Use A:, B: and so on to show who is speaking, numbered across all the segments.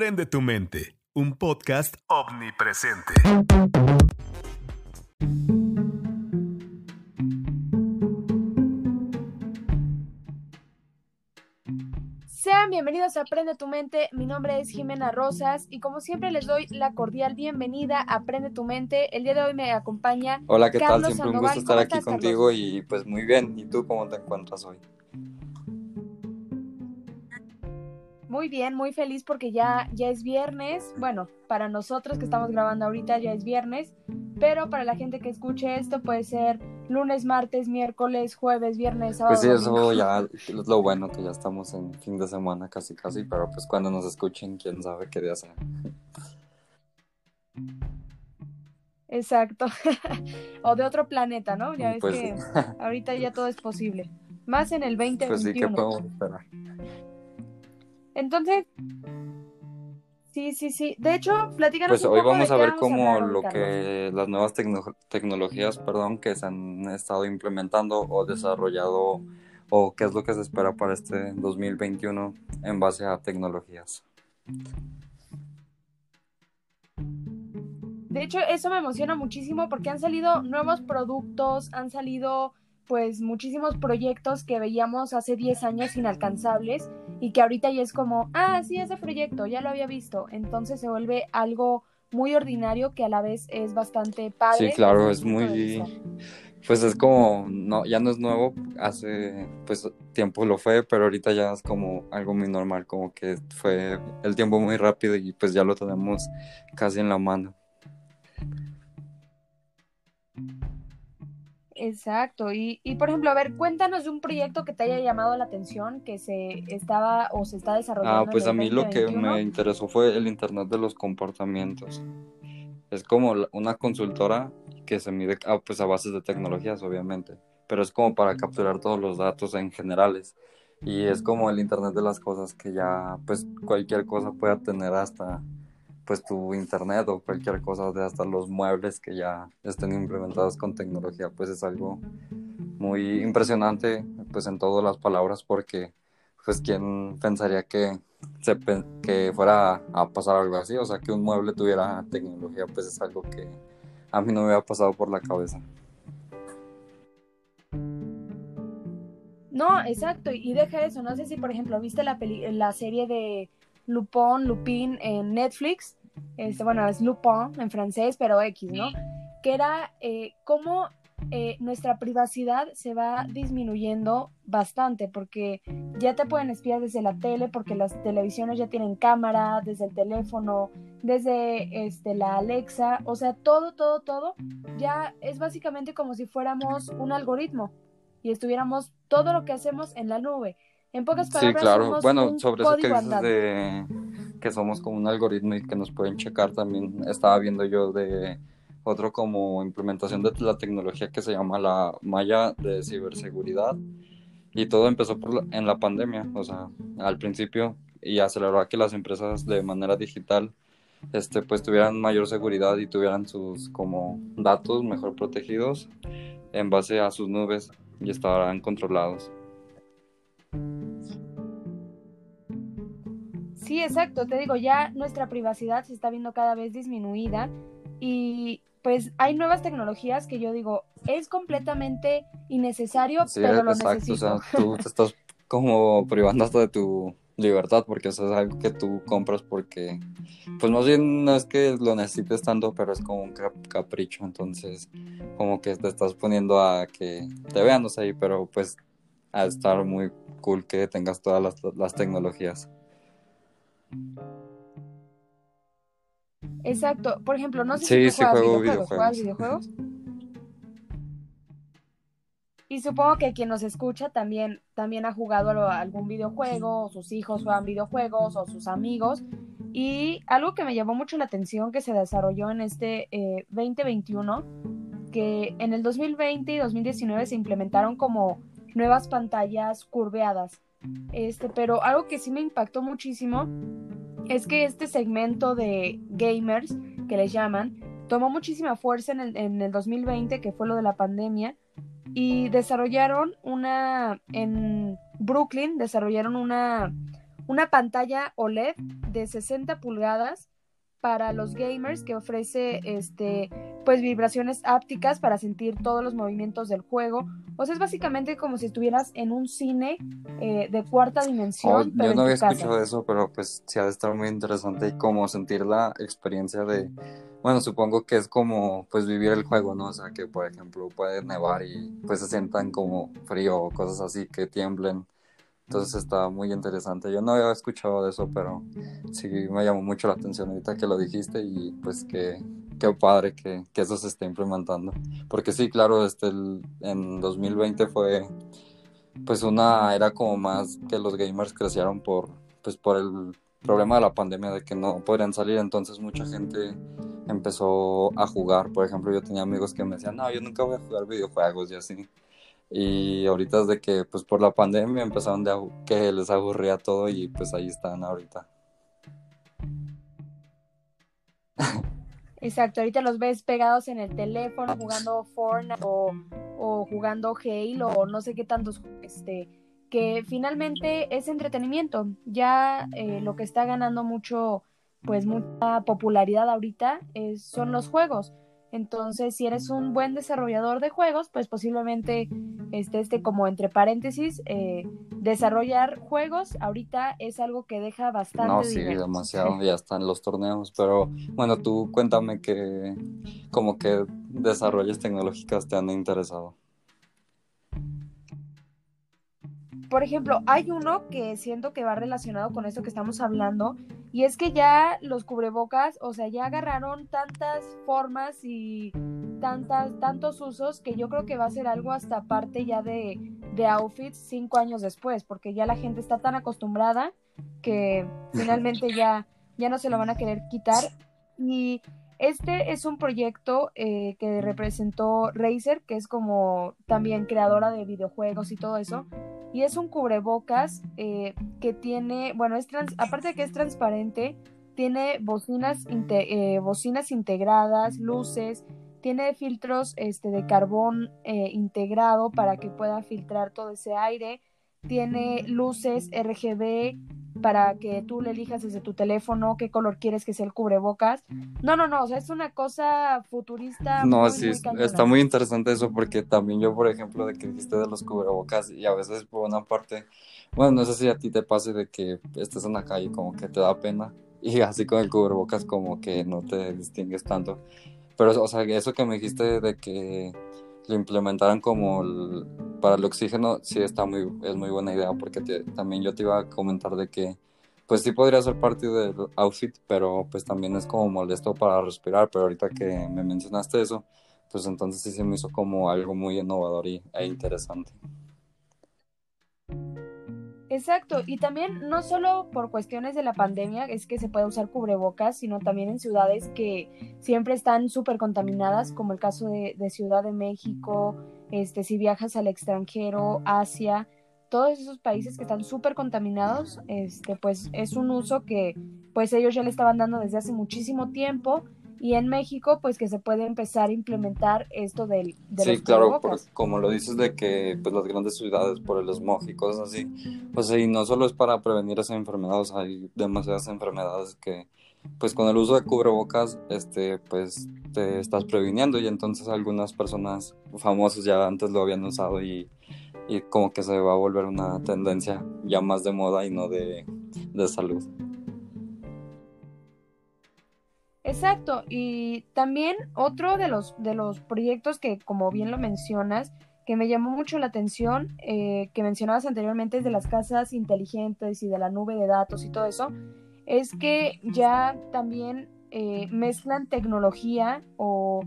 A: Aprende tu mente, un podcast omnipresente.
B: Sean bienvenidos a Aprende tu mente. Mi nombre es Jimena Rosas y como siempre les doy la cordial bienvenida a Aprende tu mente. El día de hoy me acompaña.
C: Hola, ¿qué tal? Siempre un gusto estar
B: ¿Cómo
C: aquí
B: estás,
C: contigo
B: Carlos?
C: y pues muy bien. ¿Y tú cómo te encuentras hoy?
B: Muy bien, muy feliz porque ya, ya es viernes. Bueno, para nosotros que estamos grabando ahorita ya es viernes, pero para la gente que escuche esto puede ser lunes, martes, miércoles, jueves, viernes, sábado.
C: Pues sí, eso
B: domingo.
C: ya es lo bueno que ya estamos en fin de semana casi casi, pero pues cuando nos escuchen, quién sabe qué día sea.
B: Exacto. o de otro planeta, ¿no? Ya ves
C: Pues
B: que
C: sí.
B: ahorita ya todo es posible. Más en el 2021.
C: Pues sí, ¿qué podemos esperar?
B: Entonces, sí, sí, sí. De hecho, platícanos
C: Pues
B: un
C: hoy
B: poco
C: vamos
B: de
C: a ver
B: vamos
C: cómo lo que las nuevas tecno- tecnologías, perdón, que se han estado implementando o desarrollado o qué es lo que se espera para este 2021 en base a tecnologías.
B: De hecho, eso me emociona muchísimo porque han salido nuevos productos, han salido pues muchísimos proyectos que veíamos hace 10 años inalcanzables y que ahorita ya es como, ah, sí, ese proyecto, ya lo había visto. Entonces se vuelve algo muy ordinario que a la vez es bastante padre.
C: Sí, claro, es muy, pues es como, no, ya no es nuevo, hace pues tiempo lo fue, pero ahorita ya es como algo muy normal, como que fue el tiempo muy rápido y pues ya lo tenemos casi en la mano.
B: Exacto, y, y por ejemplo, a ver, cuéntanos de un proyecto que te haya llamado la atención, que se estaba o se está desarrollando.
C: Ah, pues a mí lo que
B: 2021.
C: me interesó fue el Internet de los comportamientos. Es como una consultora que se mide ah, pues a bases de tecnologías, obviamente, pero es como para capturar todos los datos en generales. Y es como el Internet de las cosas que ya pues cualquier cosa pueda tener hasta pues tu internet o cualquier cosa de hasta los muebles que ya estén implementados con tecnología, pues es algo muy impresionante pues en todas las palabras porque pues quién pensaría que se que fuera a, pasar algo así, o sea, que un mueble tuviera tecnología, pues es algo que a mí no me había pasado por la cabeza.
B: No, exacto, y deja eso, no sé si por ejemplo viste la peli la serie de Lupin, Lupin en Netflix, este, bueno, es Lupin en francés, pero X, ¿no? Que era eh, cómo eh, nuestra privacidad se va disminuyendo bastante, porque ya te pueden espiar desde la tele, porque las televisiones ya tienen cámara, desde el teléfono, desde este, la Alexa, o sea, todo, todo, todo, ya es básicamente como si fuéramos un algoritmo y estuviéramos todo lo que hacemos en la nube. En pocas
C: Sí,
B: palabras,
C: claro.
B: somos
C: Bueno,
B: un
C: sobre eso que dices de que somos como un algoritmo y que nos pueden checar también, estaba viendo yo de otro como implementación de la tecnología que se llama la malla de ciberseguridad y todo empezó por la- en la pandemia, o sea, al principio y aceleró a que las empresas de manera digital este pues tuvieran mayor seguridad y tuvieran sus como datos mejor protegidos en base a sus nubes y estaban controlados.
B: Sí, exacto, te digo, ya nuestra privacidad se está viendo cada vez disminuida y pues hay nuevas tecnologías que yo digo, es completamente innecesario,
C: Sí,
B: pero lo
C: exacto, o
B: necesito.
C: sea, tú te estás como privando hasta de tu libertad porque eso es algo que tú compras porque, pues más bien no es que lo necesites tanto, pero es como un cap- capricho, entonces como que te estás poniendo a que te vean, o sea, pero pues a estar muy cool que tengas todas las, las tecnologías.
B: Exacto, por ejemplo, no sé
C: Sí,
B: si tú
C: sí
B: juegas
C: juego
B: videojuegos, ¿juegas
C: videojuegos.
B: videojuegos? Y supongo que quien nos escucha también, también ha jugado a algún videojuego, o sus hijos juegan videojuegos, o sus amigos. Y algo que me llamó mucho la atención que se desarrolló en este eh, 2021, que en el 2020 y 2019 se implementaron como nuevas pantallas curveadas. Este, pero algo que sí me impactó muchísimo es que este segmento de gamers, que les llaman, tomó muchísima fuerza en el, en el 2020, que fue lo de la pandemia, y desarrollaron una, en Brooklyn, desarrollaron una, una pantalla OLED de 60 pulgadas para los gamers que ofrece este pues vibraciones ápticas para sentir todos los movimientos del juego. O sea, es básicamente como si estuvieras en un cine eh, de cuarta dimensión.
C: Oh,
B: pero
C: yo no había
B: casa.
C: escuchado de eso, pero pues sí ha de estar muy interesante y como sentir la experiencia de, bueno, supongo que es como pues vivir el juego, ¿no? O sea, que por ejemplo puede nevar y pues se sientan como frío o cosas así, que tiemblen. Entonces está muy interesante. Yo no había escuchado de eso, pero sí me llamó mucho la atención ahorita que lo dijiste y pues que qué padre que, que eso se esté implementando. Porque sí, claro, este el- en 2020 fue pues una era como más que los gamers crecieron por pues por el problema de la pandemia de que no podrían salir, entonces mucha gente empezó a jugar. Por ejemplo, yo tenía amigos que me decían, no, yo nunca voy a jugar videojuegos y así. Y ahorita es de que, pues por la pandemia empezaron de que les aburría todo y pues ahí están ahorita.
B: Exacto, ahorita los ves pegados en el teléfono jugando Fortnite o, o jugando Halo o no sé qué tantos, este, que finalmente es entretenimiento. Ya eh, lo que está ganando mucho, pues mucha popularidad ahorita es- son los juegos. Entonces, si eres un buen desarrollador de juegos, pues posiblemente este, este como entre paréntesis, eh, desarrollar juegos ahorita es algo que deja bastante
C: No, sí,
B: dinero.
C: demasiado, ya están los torneos, pero bueno, tú cuéntame que como que desarrollos tecnológicos te han interesado.
B: Por ejemplo, hay uno que siento que va relacionado con esto que estamos hablando, y es que ya los cubrebocas, o sea, ya agarraron tantas formas y tantas, tantos usos que yo creo que va a ser algo hasta parte ya de, de outfits cinco años después, porque ya la gente está tan acostumbrada que finalmente ya, ya no se lo van a querer quitar. Y este es un proyecto eh, que representó Razer, que es como también creadora de videojuegos y todo eso. Y es un cubrebocas eh, que tiene, bueno, es trans, aparte de que es transparente, tiene bocinas, inte- eh, bocinas integradas, luces, tiene filtros este, de carbón integrado para que pueda filtrar todo ese aire, tiene luces RGB para que tú le elijas desde tu teléfono qué color quieres que sea el cubrebocas. No, no, no, o sea, es una cosa futurista.
C: No,
B: muy,
C: sí,
B: muy
C: está muy interesante eso porque también yo, por ejemplo, de que dijiste de los cubrebocas y a veces por una parte, bueno, no sé si a ti te pase de que estés en la calle como que te da pena y así con el cubrebocas como que no te distingues tanto. Pero, o sea, eso que me dijiste de que lo implementaran como para el oxígeno, sí está muy, es muy buena idea porque te- también yo te iba a comentar de que pues sí podría ser parte del outfit, pero pues también es como molesto para respirar, pero ahorita que me mencionaste eso, pues entonces sí se me hizo como algo muy innovador y, e interesante.
B: Exacto, y también no solo por cuestiones de la pandemia es que se puede usar cubrebocas, sino también en ciudades que siempre están súper contaminadas, como el caso de, de Ciudad de México, este, si viajas al extranjero, Asia, todos esos países que están súper contaminados, este, pues es un uso que pues ellos ya le estaban dando desde hace muchísimo tiempo y en México pues que se puede empezar a implementar esto del, de
C: Sí,
B: los
C: claro, por- como lo dices de que pues las grandes ciudades por el smog y cosas así, pues sí, no solo es para prevenir esa enfermedad, o sea, hay demasiadas enfermedades que pues con el uso de cubrebocas, este, pues te estás previniendo y entonces algunas personas famosas ya antes lo habían usado y, y como que se va a volver una tendencia ya más de moda y no de, de salud.
B: Exacto, y también otro de los, de los proyectos que, como bien lo mencionas, que me llamó mucho la atención, eh, que mencionabas anteriormente, es de las casas inteligentes y de la nube de datos y todo eso, es que ya también eh, mezclan tecnología o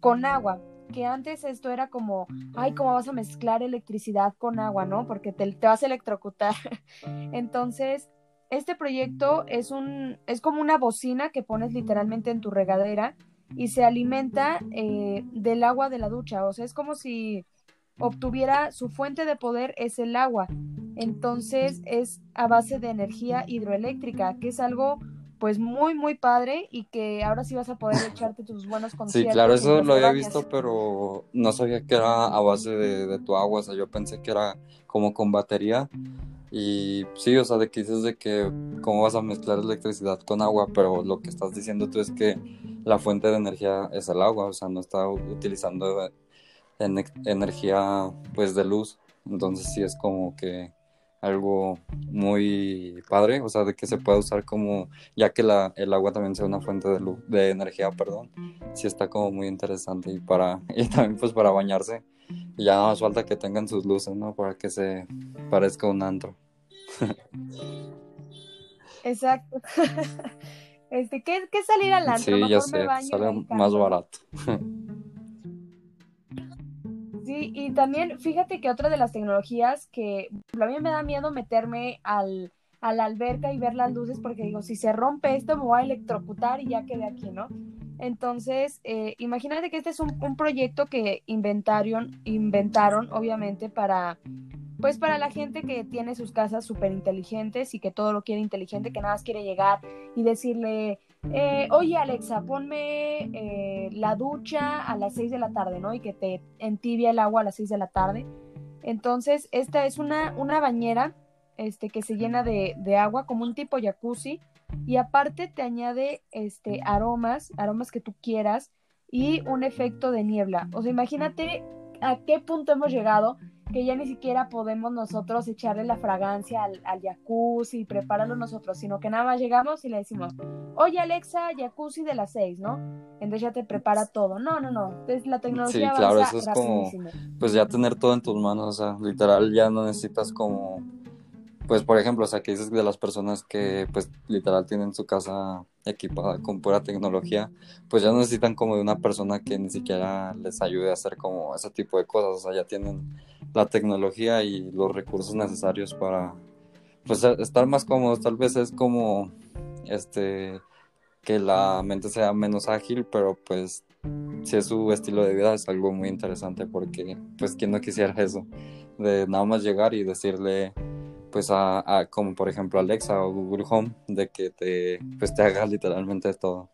B: con agua, que antes esto era como, ay, ¿cómo vas a mezclar electricidad con agua, no? Porque te, te vas a electrocutar. Entonces, este proyecto es un es como una bocina que pones literalmente en tu regadera y se alimenta eh, del agua de la ducha. O sea, es como si obtuviera su fuente de poder es el agua. Entonces es a base de energía hidroeléctrica, que es algo pues muy muy padre y que ahora sí vas a poder echarte tus buenos
C: Sí,
B: conciertos.
C: claro, eso lo había visto, pero no sabía que era a base de, de tu agua, o sea, yo pensé que era como con batería, Y sí, o sea, de que dices de que cómo vas a mezclar electricidad con agua, pero lo que estás diciendo tú es que la fuente de energía es el agua, o sea, no está utilizando energía pues de luz. Entonces sí es como que algo muy padre, o sea, de que se puede usar como, ya que la, el agua también sea una fuente de, luz, de energía, perdón, sí está como muy interesante y para, y también pues para bañarse, y ya no más falta que tengan sus luces, ¿no? Para que se parezca un antro.
B: Exacto. Este, ¿qué, qué salir al antro?
C: Sí, ya sé, sale más barato.
B: Sí, y también fíjate que otra de las tecnologías que a mí me da miedo meterme al, a la alberca y ver las luces porque digo, si se rompe esto me voy a electrocutar y ya quedé aquí, ¿no? Entonces, eh, imagínate que este es un, proyecto que inventaron, inventaron, obviamente, para, pues para la gente que tiene sus casas súper inteligentes y que todo lo quiere inteligente, que nada más quiere llegar y decirle, eh, oye Alexa, ponme eh, la ducha a las 6 de la tarde, ¿no? Y que te entibia el agua a las 6 de la tarde. Entonces, esta es una, una bañera este, que se llena de, de, agua, como un tipo jacuzzi, y aparte te añade este, aromas, aromas que tú quieras, y un efecto de niebla. O sea, imagínate a qué punto hemos llegado que ya ni siquiera podemos nosotros echarle la fragancia al, al, jacuzzi y prepararlo nosotros, sino que nada más llegamos y le decimos, oye Alexa, jacuzzi de las seis, ¿no? Entonces ya te prepara todo. No, no, no. Entonces la tecnología
C: sí, claro, eso es como, pues ya tener todo en tus manos, o sea, literal ya no necesitas como pues por ejemplo, o sea, que dices de las personas que pues literal tienen su casa equipada con pura tecnología, pues ya necesitan como de una persona que ni siquiera les ayude a hacer como ese tipo de cosas, o sea, ya tienen la tecnología y los recursos necesarios para pues estar más cómodos, tal vez es como este que la mente sea menos ágil, pero pues si es su estilo de vida es algo muy interesante porque pues quién no quisiera eso, de nada más llegar y decirle pues a, como por ejemplo Alexa o Google Home de que te pues te haga literalmente todo.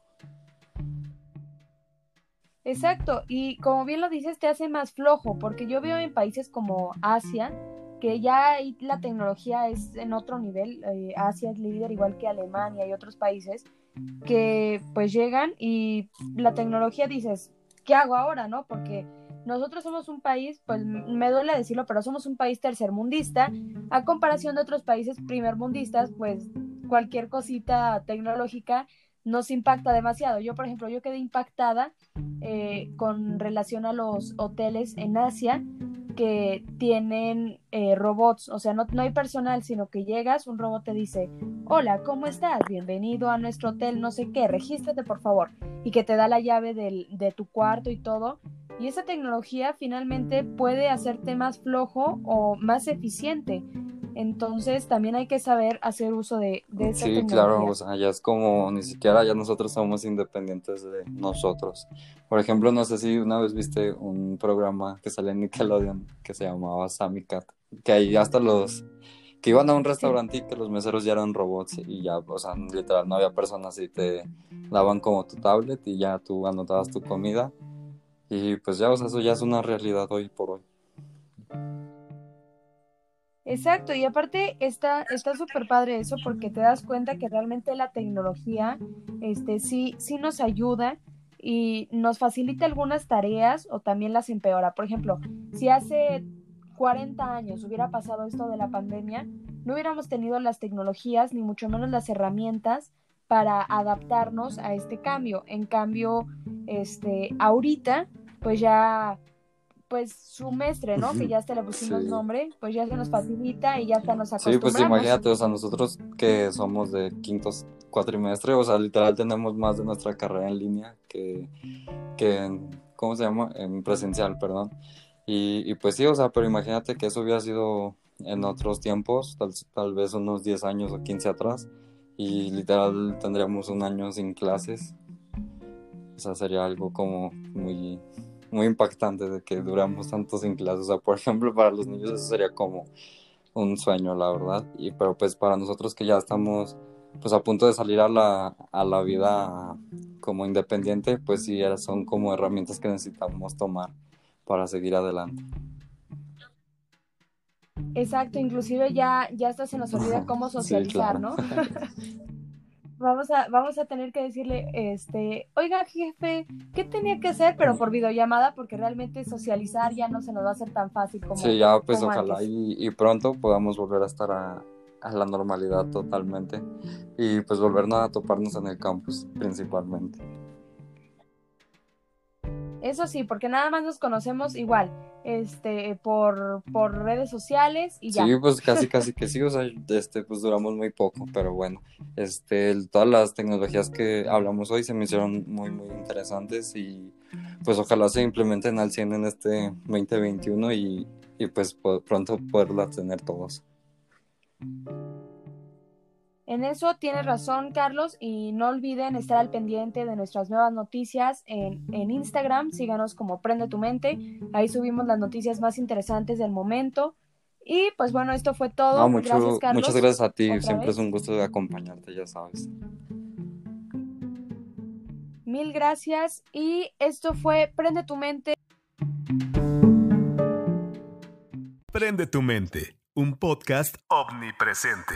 B: Exacto, y como bien lo dices, te hace más flojo, porque yo veo en países como Asia, que ya la tecnología es en otro nivel, eh, Asia es líder igual que Alemania y otros países, que pues llegan y la tecnología dices, ¿qué hago ahora? ¿No? Porque nosotros somos un país, pues me duele decirlo, pero somos un país tercermundista, a comparación de otros países primermundistas, pues cualquier cosita tecnológica nos impacta demasiado. Yo, por ejemplo, yo quedé impactada eh, con relación a los hoteles en Asia que tienen eh, robots, o sea, no, no, hay personal, sino que llegas, un robot te dice, hola, ¿cómo estás? Bienvenido a nuestro hotel, no sé qué, regístrate por favor, y que te da la llave del, de tu cuarto y todo, y esa tecnología finalmente puede hacerte más flojo o más eficiente. Entonces también hay que saber hacer uso de, de esa
C: sí, claro, o sea, ya es como ni siquiera ya nosotros somos independientes de nosotros. Por ejemplo, no sé si una vez viste un programa que sale en Nickelodeon que se llamaba Sammy Cat, que ahí hasta los que iban a un restaurante y que los meseros ya eran robots y ya, o sea, literal no había personas y te daban como tu tablet y ya tú anotabas tu comida y pues ya, eso ya es una realidad hoy por hoy.
B: Exacto, y aparte está súper padre eso porque te das cuenta que realmente la tecnología este, sí, sí nos ayuda y nos facilita algunas tareas o también las empeora. Por ejemplo, si hace 40 años hubiera pasado esto de la pandemia, no hubiéramos tenido las tecnologías ni mucho menos las herramientas para adaptarnos a este cambio. En cambio, este, ahorita, pues ya, pues su mestre, ¿no? Que ya hasta le pusimos nombre, pues ya se nos facilita y ya hasta nos acostumbramos.
C: Sí, pues imagínate, o sea, nosotros que somos de quintos cuatrimestre, o sea, literal tenemos más de nuestra carrera en línea que, que en, ¿cómo se llama? En presencial, perdón. Y, y pues sí, o sea, pero imagínate que eso hubiera sido en otros tiempos, tal, tal vez unos 10 años o 15 atrás, y literal tendríamos un año sin clases. O sea, sería algo como muy, muy impactante de que duramos tanto sin clases. O sea, por ejemplo, para los niños eso sería como un sueño, la verdad. Y, pero pues para nosotros que ya estamos pues a punto de salir a la, a la vida como independiente, pues sí, son como herramientas que necesitamos tomar para seguir adelante.
B: Exacto, inclusive ya, ya hasta se nos olvida cómo socializar, ¿no? vamos a, vamos a tener que decirle, este, oiga jefe, ¿qué tenía que hacer? Pero por videollamada, porque realmente socializar ya no se nos va a hacer tan fácil como.
C: Sí, ya pues ojalá y, pronto podamos volver a estar a, a, la normalidad totalmente y pues volvernos a toparnos en el campus principalmente.
B: Eso sí, porque nada más nos conocemos igual, este, por, por redes sociales y ya.
C: Sí, pues casi, casi que sí, o sea, este, pues duramos muy poco, pero bueno, este, todas las tecnologías que hablamos hoy se me hicieron muy, muy interesantes y pues ojalá se implementen al 100 en este 2021 y, y pues pronto poderlas tener todos.
B: En eso tienes razón, Carlos, y no olviden estar al pendiente de nuestras nuevas noticias en, Instagram. Síganos como Prende tu Mente. Ahí subimos las noticias más interesantes del momento. Y pues bueno, esto fue todo.
C: gracias, Carlos. Muchas gracias a ti. Siempre es un gusto de acompañarte, ya sabes.
B: Mil gracias. Y esto fue Prende tu Mente.
A: Prende tu Mente, un podcast omnipresente.